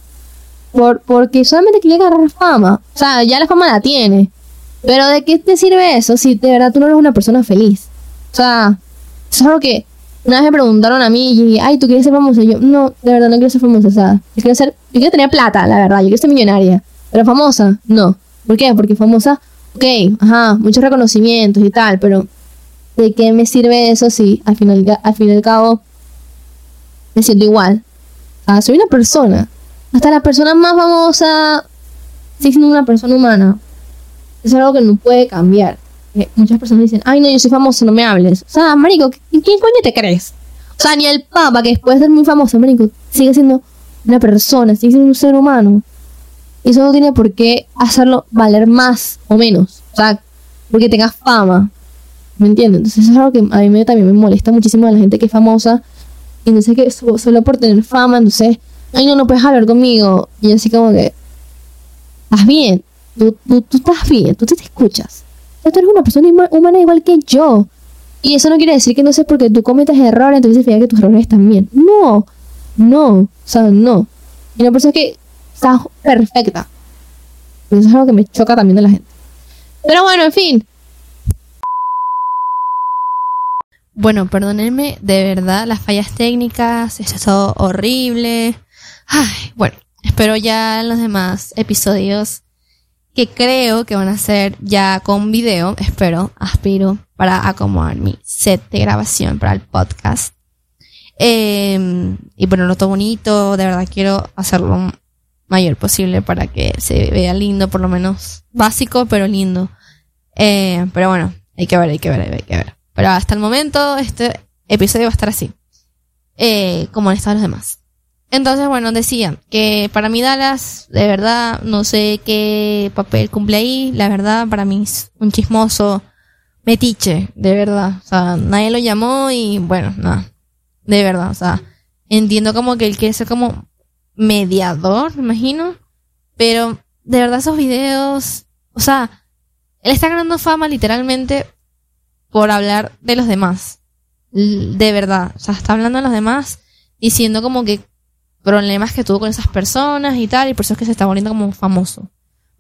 Por, porque solamente quería agarrar fama. O sea, ya la fama la tiene. Pero ¿de qué te sirve eso si de verdad tú no eres una persona feliz? O sea, eso es algo que una vez me preguntaron a mí y ay, ¿tú quieres ser famosa? Y yo, no, de verdad no quiero ser famosa. O sea, yo quiero ser, yo quiero tener plata, la verdad, yo quiero ser millonaria. Pero famosa, no. ¿Por qué? Porque famosa, ok, ajá, muchos reconocimientos y tal, pero ¿de qué me sirve eso si al final, al fin y al cabo me siento igual? O soy una persona. Hasta la persona más famosa sigue siendo una persona humana. Es algo que no puede cambiar. Eh, Muchas personas dicen, ay no, yo soy famoso, no me hables. O sea, marico, ¿qui- ¿quién coño te crees? O sea, ni el Papa, que después de ser muy famoso, marico, sigue siendo una persona, sigue siendo un ser humano. Y eso no tiene por qué hacerlo valer más o menos. O sea, porque tengas fama. ¿Me entiendes? Entonces eso es algo que a mí también me molesta muchísimo de la gente que es famosa. Y entonces que so- solo por tener fama, entonces, ay no, no puedes hablar conmigo. Y así como que, estás bien, tú, tú, tú estás bien, tú te, escuchas. Tú eres una persona humana igual que yo. Y eso no quiere decir que no sé porque tú cometas errores, entonces significa que tus errores están bien. No, no, o sea, no. Y una persona que está perfecta. Eso es algo que me choca también de la gente. Pero bueno, en fin. Bueno, perdónenme, de verdad, las fallas técnicas, esto es todo horrible. Ay, bueno, espero ya los demás episodios que creo que van a ser ya con video, espero, aspiro para acomodar mi set de grabación para el podcast. Eh, y ponerlo todo bonito, de verdad quiero hacerlo mayor posible para que se vea lindo, por lo menos básico, pero lindo. Eh, pero bueno, hay que ver, hay que ver, hay que ver. Pero hasta el momento este episodio va a estar así. Eh, como han estado los demás. Entonces, bueno, decía que para mí Dallas, de verdad, no sé qué papel cumple ahí. La verdad, para mí es un chismoso metiche, de verdad. O sea, nadie lo llamó y bueno, nada. De verdad, o sea, entiendo como que él quiere ser como mediador, me imagino. Pero de verdad esos videos, o sea, él está ganando fama literalmente por hablar de los demás. De verdad. O sea, está hablando de los demás diciendo como que problemas que tuvo con esas personas y tal, y por eso es que se está volviendo como famoso.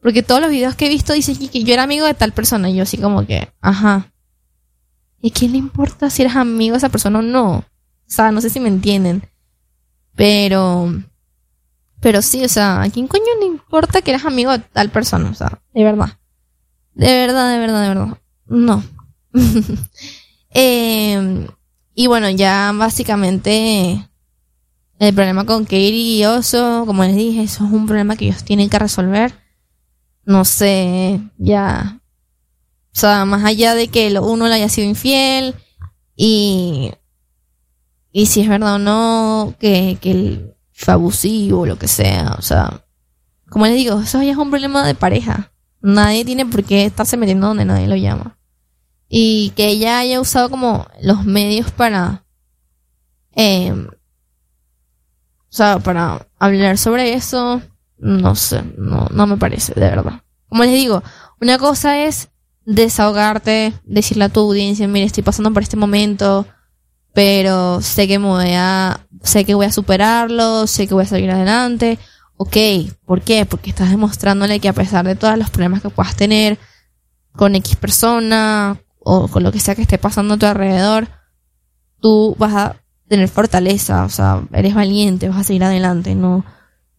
Porque todos los videos que he visto dicen que yo era amigo de tal persona, y yo así como que, ajá. ¿Y quién le importa si eres amigo de esa persona o no? O sea, no sé si me entienden. Pero, pero sí, o sea, ¿a quién coño le importa que eres amigo de tal persona? O sea, de verdad. De verdad, de verdad, de verdad. No. Eh, y bueno, ya básicamente el problema con Katie y Oso, como les dije, eso es un problema que ellos tienen que resolver. No sé, ya. O sea, más allá de que uno le haya sido infiel y. Y si es verdad o no, que, que él fue abusivo o lo que sea. O sea, como les digo, eso ya es un problema de pareja. Nadie tiene por qué estarse metiendo donde nadie lo llama y que ella haya usado como los medios para eh, o sea para hablar sobre eso no sé no no me parece de verdad como les digo una cosa es desahogarte decirle a tu audiencia mire estoy pasando por este momento pero sé que me voy a sé que voy a superarlo sé que voy a salir adelante ok ¿por qué? porque estás demostrándole que a pesar de todos los problemas que puedas tener con X persona o con lo que sea que esté pasando a tu alrededor, tú vas a tener fortaleza, o sea, eres valiente, vas a seguir adelante, no,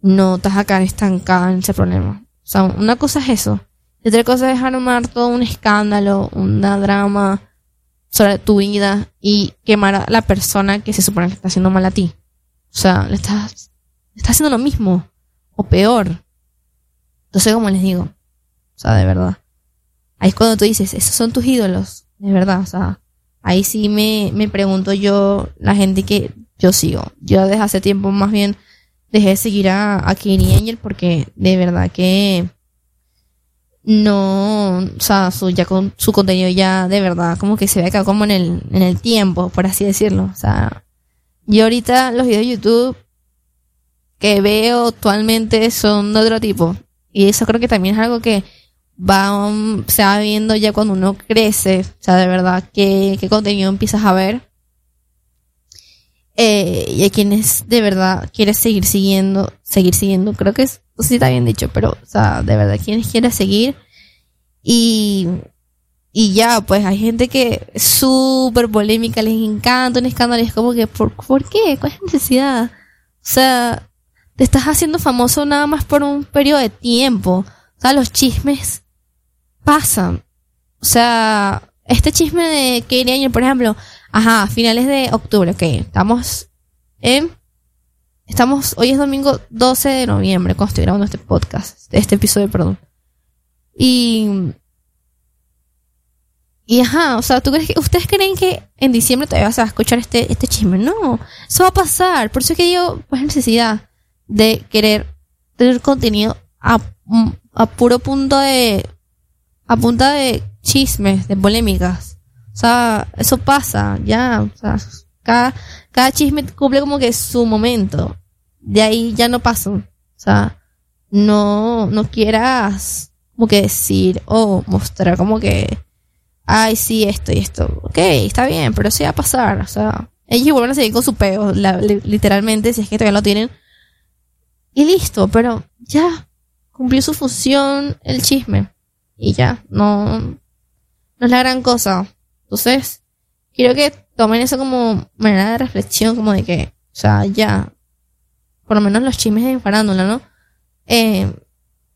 no te vas a quedar estancada en ese problema. O sea, una cosa es eso. Y otra cosa es armar todo un escándalo, una drama sobre tu vida y quemar a la persona que se supone que está haciendo mal a ti. O sea, le estás, le estás haciendo lo mismo o peor. Entonces, como les digo, o sea, de verdad. Ahí es cuando tú dices, esos son tus ídolos, de verdad, o sea, ahí sí me, me pregunto yo, la gente que yo sigo. Yo desde hace tiempo más bien dejé de seguir a, a Katie Angel porque de verdad que no, o sea, su, ya con, su contenido ya de verdad como que se ve acá como en el, en el tiempo, por así decirlo. O sea, yo ahorita los videos de YouTube que veo actualmente son de otro tipo. Y eso creo que también es algo que va, se va viendo ya cuando uno crece, o sea, de verdad, qué, qué contenido empiezas a ver. Eh, y a quienes de verdad quieres seguir siguiendo, seguir siguiendo, creo que es, si está bien dicho, pero, o sea, de verdad, quienes quieres seguir. Y, y ya, pues hay gente que es súper polémica, les encanta un escándalo, y es como que, ¿por, ¿por qué? ¿Cuál es la necesidad? O sea, te estás haciendo famoso nada más por un periodo de tiempo. O sea, los chismes pasan. O sea, este chisme de Katie Angel, por ejemplo, ajá, finales de octubre, ok, estamos en... Estamos, hoy es domingo 12 de noviembre, cuando estoy grabando este podcast, este episodio, perdón. Y... Y ajá, o sea, ¿tú crees que, ustedes creen que en diciembre todavía vas a escuchar este, este chisme? No, eso va a pasar. Por eso es que yo, pues, necesidad de querer tener contenido a, a puro punto de, a punta de chismes, de polémicas. O sea, eso pasa, ya, o sea, cada, cada chisme cumple como que su momento. De ahí ya no pasa. O sea, no, no quieras como que decir o mostrar como que, ay, sí, esto y esto. Ok, está bien, pero sí va a pasar. O sea, ellos vuelven a seguir con su peo, literalmente, si es que todavía lo tienen. Y listo, pero ya cumplió su función el chisme. Y ya, no, no es la gran cosa. Entonces, quiero que tomen eso como manera de reflexión, como de que, o sea, ya, por lo menos los chismes de farándula, ¿no? Eh,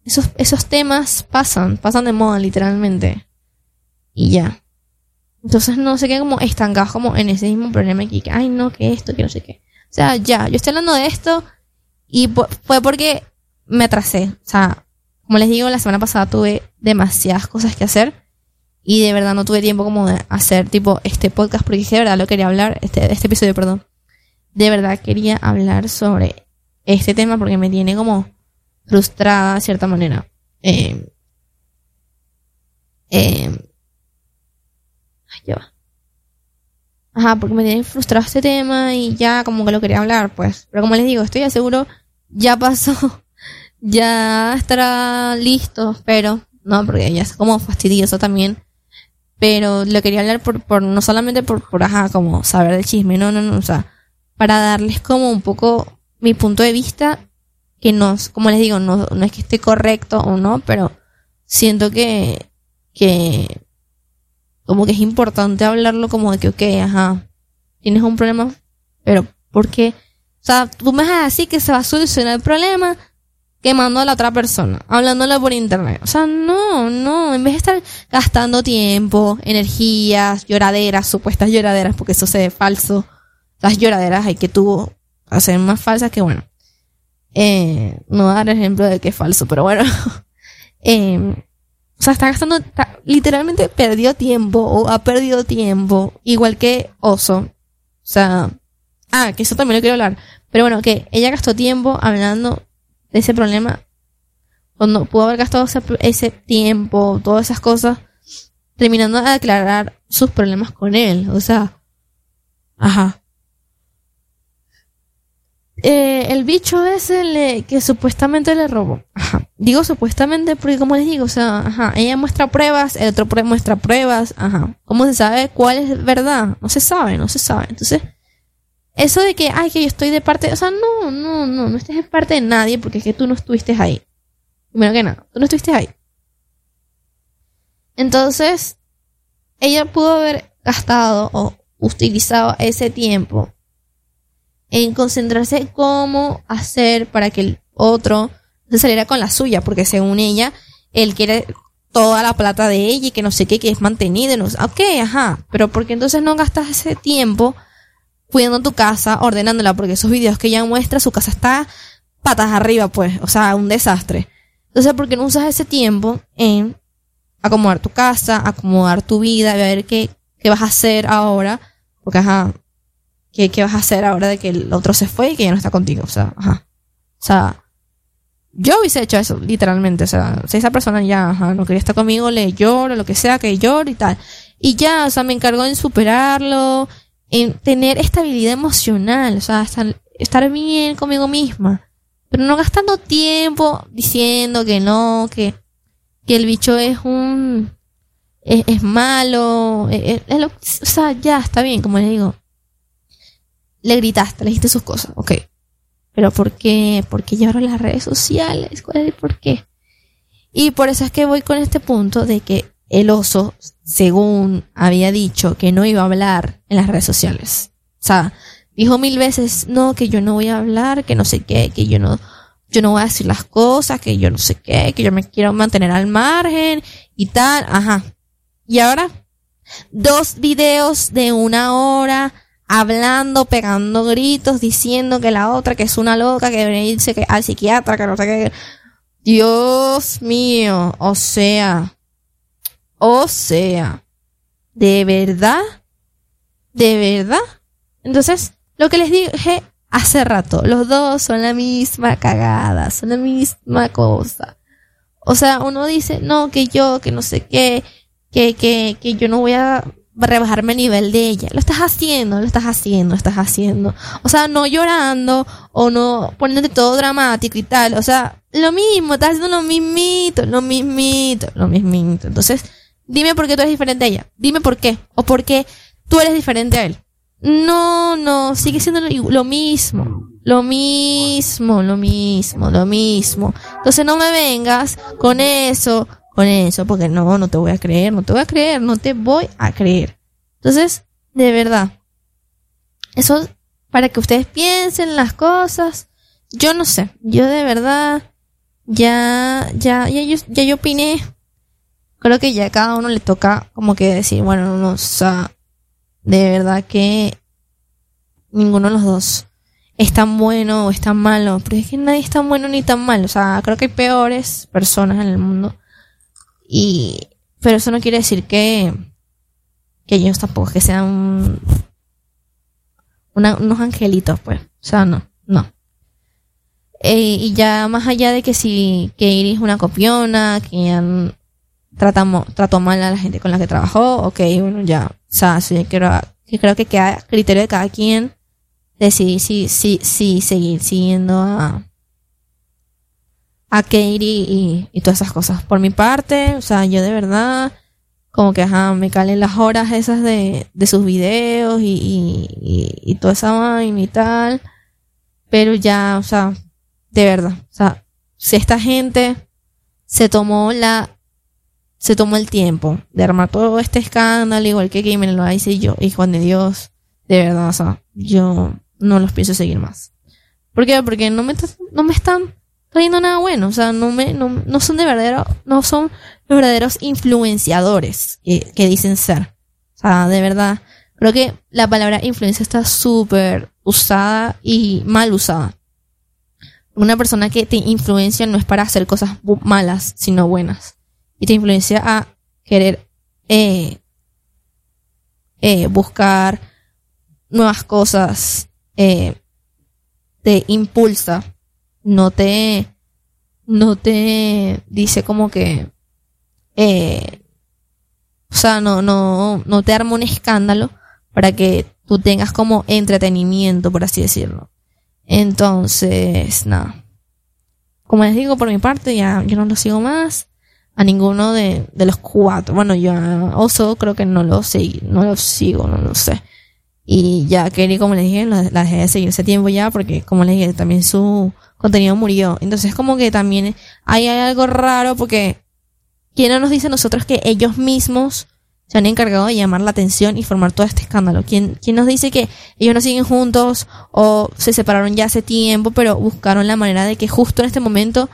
esos, esos temas pasan, pasan de moda literalmente. Y ya. Entonces no se quedan como estancados como en ese mismo problema aquí, que, ay no, que esto, que no sé qué. O sea, ya, yo estoy hablando de esto y fue porque me atrasé. O sea, como les digo, la semana pasada tuve demasiadas cosas que hacer y de verdad no tuve tiempo como de hacer tipo este podcast porque de verdad lo quería hablar, este, este episodio, perdón. De verdad quería hablar sobre este tema porque me tiene como frustrada de cierta manera. Eh, eh, ay, va. Ajá, porque me tiene frustrado este tema y ya como que lo quería hablar, pues. Pero como les digo, estoy seguro, ya pasó, ya estará listo, pero no, porque ya es como fastidioso también. Pero lo quería hablar por, por no solamente por, por, ajá, como saber del chisme, no, no, no, o sea, para darles como un poco mi punto de vista que no, como les digo, no, no es que esté correcto o no, pero siento que, que como que es importante hablarlo como de que, ok, ajá, tienes un problema, pero ¿por qué? O sea, tú me vas a decir que se va a solucionar el problema quemando a la otra persona, hablándolo por internet. O sea, no, no, en vez de estar gastando tiempo, energías, lloraderas, supuestas lloraderas, porque eso se ve falso. Las lloraderas hay que tú hacer más falsas que bueno. Eh, no dar ejemplo de que es falso, pero bueno. Eh, o sea, está gastando, literalmente perdió tiempo o ha perdido tiempo, igual que Oso. O sea, ah, que eso también lo quiero hablar. Pero bueno, que ella gastó tiempo hablando de ese problema cuando pudo haber gastado ese, ese tiempo, todas esas cosas, terminando de aclarar sus problemas con él. O sea, ajá. Eh, el bicho ese le, que supuestamente le robó. Ajá. Digo supuestamente porque como les digo, o sea, ajá, ella muestra pruebas, el otro muestra pruebas, ajá. ¿Cómo se sabe cuál es verdad? No se sabe, no se sabe. Entonces, eso de que, ay, que yo estoy de parte, o sea, no, no, no, no estés de parte de nadie porque es que tú no estuviste ahí. Primero que nada, tú no estuviste ahí. Entonces, ella pudo haber gastado o utilizado ese tiempo en concentrarse en cómo hacer para que el otro se saliera con la suya, porque según ella, él quiere toda la plata de ella y que no sé qué, que es mantenido. y No, ok, ajá, pero porque entonces no gastas ese tiempo cuidando tu casa, ordenándola, porque esos videos que ella muestra, su casa está patas arriba, pues, o sea, un desastre. Entonces, ¿por qué no usas ese tiempo en acomodar tu casa, acomodar tu vida, ver qué, qué vas a hacer ahora? Porque, ajá, ¿qué, ¿qué vas a hacer ahora de que el otro se fue y que ya no está contigo? O sea, ajá. O sea, yo hubiese hecho eso, literalmente. O sea, si esa persona ya ajá, no quería estar conmigo, le lloro, lo que sea, que lloro y tal. Y ya, o sea, me encargo en superarlo, en tener estabilidad emocional, o sea, estar, bien conmigo misma. Pero no gastando tiempo diciendo que no, que, que el bicho es un. es, es malo. es lo- o sea, ya está bien, como le digo. Le gritaste, le dijiste sus cosas, ok. Pero ¿por qué? ¿Por qué llevaron las redes sociales? ¿Cuál es el por qué? Y por eso es que voy con este punto de que el oso, según había dicho, que no iba a hablar en las redes sociales. O sea, dijo mil veces, no, que yo no voy a hablar, que no sé qué, que yo no, yo no voy a decir las cosas, que yo no sé qué, que yo me quiero mantener al margen y tal, ajá. Y ahora, dos videos de una hora hablando, pegando gritos, diciendo que la otra, que es una loca, que debería irse que- al psiquiatra, que no sé qué. Dios mío, o sea, o sea, ¿de verdad? ¿De verdad? Entonces, lo que les dije hace rato. Los dos son la misma cagada, son la misma cosa. O sea, uno dice, no, que yo, que no sé qué, que, que, que yo no voy a rebajarme el nivel de ella. Lo estás haciendo, lo estás haciendo, lo estás haciendo. O sea, no llorando o no poniéndote todo dramático y tal. O sea, lo mismo, estás haciendo lo mismito, lo mismito, lo mismito. Entonces, dime por qué tú eres diferente a ella. Dime por qué. O por qué tú eres diferente a él. No, no, sigue siendo lo, mismo. Lo mismo, lo mismo, lo mismo. Entonces no me vengas con eso, con eso, porque no, no te voy a creer, no te voy a creer, no te voy a creer. Entonces, de verdad, eso para que ustedes piensen las cosas. Yo no sé, yo de verdad ya, ya, ya yo, ya yo opiné. Creo que ya cada uno le toca como que decir, bueno, no, o sea, de verdad que ninguno de los dos es tan bueno o es tan malo, pero es que nadie es tan bueno ni tan malo, o sea, creo que hay peores personas en el mundo y pero eso no quiere decir que que ellos tampoco que sean unos angelitos, pues, o sea, no, no. Eh, y ya más allá de que si que Iris una copiona, que tratamos, trató mal a la gente con la que trabajó, ok, bueno, ya, o sea, sí, creo, creo que queda criterio de cada quien decidir si, si, si seguir siguiendo a, a Katie y, y todas esas cosas. Por mi parte, o sea, yo de verdad, como que ajá, me calen las horas esas de, de sus videos y, y, y toda esa vaina y tal. Pero ya, o sea, de verdad, o sea, si esta gente se tomó la se tomó el tiempo de armar todo este escándalo, igual que Gamer lo dice yo, y Juan de Dios, de verdad, o sea, yo no los pienso seguir más. ¿Por qué? Porque no me, no me están trayendo nada bueno, o sea, no me, no, no son de verdadero, no son los verdaderos influenciadores que, que dicen ser. O sea, de verdad, creo que la palabra influencia está súper usada y mal usada. Una persona que te influencia no es para hacer cosas malas, sino buenas. Y te influencia a querer eh, eh, buscar nuevas cosas. eh, te impulsa. No te. No te dice como que. eh, o sea, no, no, no te arma un escándalo para que tú tengas como entretenimiento, por así decirlo. Entonces, nada. Como les digo, por mi parte, ya yo no lo sigo más. A ninguno de, de los cuatro. Bueno, yo a Oso creo que no lo sigo, no lo sigo, no lo sé. Y ya Kelly, como les dije, la, dejé de seguir hace tiempo ya, porque como les dije, también su contenido murió. Entonces, como que también hay, hay algo raro, porque ¿quién no nos dice a nosotros que ellos mismos se han encargado de llamar la atención y formar todo este escándalo? ¿Quién, quién nos dice que ellos no siguen juntos o se separaron ya hace tiempo, pero buscaron la manera de que justo en este momento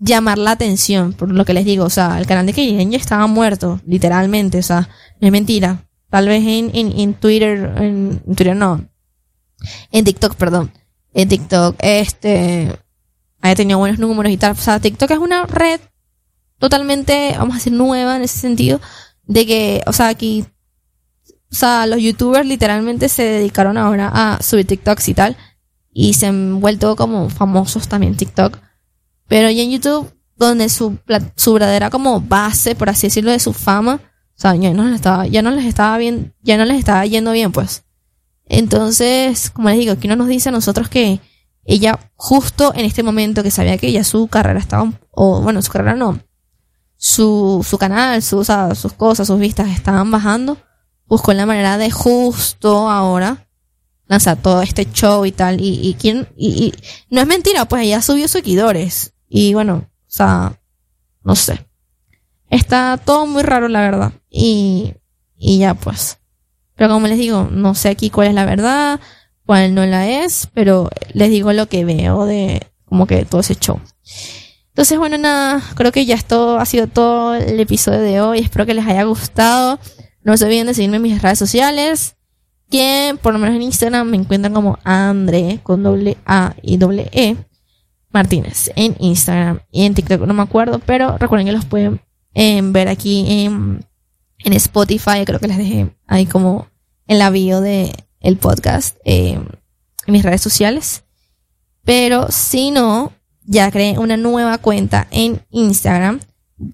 llamar la atención? Por lo que les digo, o sea, el canal de Kelly ya estaba muerto, literalmente, o sea, no es mentira. Tal vez en, en, en Twitter, en, en Twitter no, en TikTok, perdón. En TikTok, este, haya tenido buenos números y tal. O sea, TikTok es una red totalmente, vamos a decir, nueva en ese sentido, de que, o sea, aquí, o sea, los youtubers literalmente se dedicaron ahora a subir TikToks y tal, y se han vuelto como famosos también TikTok. Pero ya en YouTube, donde su, su verdadera como base, por así decirlo, de su fama, o sea, ya no les estaba, ya no les estaba bien, ya no les estaba yendo bien, pues. Entonces, como les digo, aquí no nos dice a nosotros que ella, justo en este momento que sabía que ya su carrera estaba, o bueno, su carrera no, su, su canal, su, o sus cosas, sus vistas estaban bajando, buscó la manera de justo ahora lanzar todo este show y tal, y, y y, y no es mentira, pues ella subió seguidores, y bueno, o sea, no sé. Está todo muy raro, la verdad. Y, y ya pues. Pero como les digo, no sé aquí cuál es la verdad, cuál no la es, pero les digo lo que veo de como que todo ese show. Entonces, bueno, nada, creo que ya esto ha sido todo el episodio de hoy. Espero que les haya gustado. No se olviden de seguirme en mis redes sociales. Que por lo menos en Instagram me encuentran como Andre con doble A y doble E Martínez en Instagram y en TikTok no me acuerdo, pero recuerden que los pueden eh, ver aquí en, en Spotify. Creo que les dejé ahí como en la bio de el podcast. eh, en mis redes sociales. Pero si no, ya creé una nueva cuenta en Instagram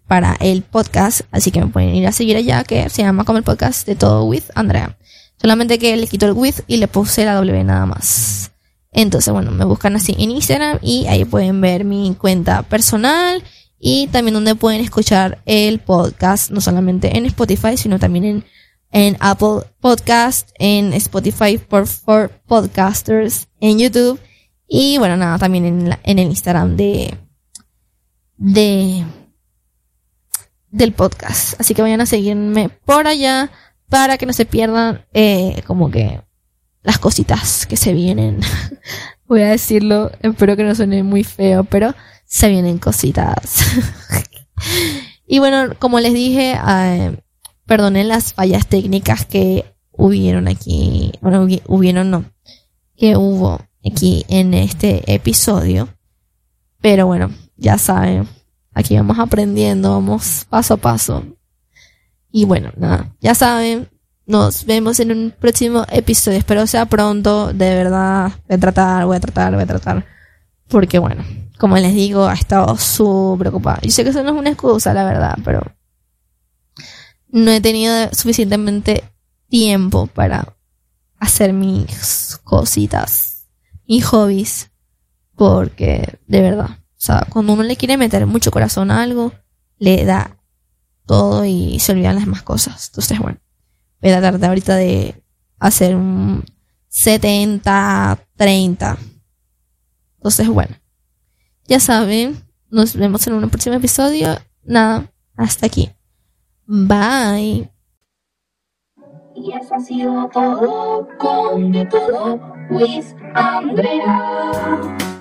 para el podcast, así que me pueden ir a seguir allá, que se llama como el podcast de todo with Andrea. Solamente que le quito el with y le puse la W nada más. Entonces, bueno, me buscan así en Instagram y ahí pueden ver mi cuenta personal y también donde pueden escuchar el podcast, no solamente en Spotify, sino también en, en Apple Podcast, en Spotify for, Podcasters, en YouTube y bueno, nada, también en, la- en el Instagram de, de, del podcast. Así que vayan a seguirme por allá para que no se pierdan eh, como que las cositas que se vienen. Voy a decirlo, espero que no suene muy feo, pero se vienen cositas. y bueno, como les dije, eh, perdonen las fallas técnicas que hubieron aquí. Bueno, hubi- hubieron no, que hubo aquí en este episodio. Pero bueno, ya saben, aquí vamos aprendiendo, vamos paso a paso. Y bueno, nada, ya saben, nos vemos en un próximo episodio. Espero sea pronto, de verdad. Voy a tratar, voy a tratar, voy a tratar. Porque bueno, como les digo, ha estado súper ocupada. Yo sé que eso no es una excusa, la verdad, pero no he tenido suficientemente tiempo para hacer mis cositas, mis hobbies. Porque, de verdad, o sea, cuando uno le quiere meter mucho corazón a algo, le da todo y se olvidan las demás cosas. Entonces, bueno, voy a tratar ahorita de hacer un 70-30. Entonces, bueno, ya saben, nos vemos en un próximo episodio. Nada, hasta aquí. Bye. Y eso ha sido todo con De Todo with Andrea.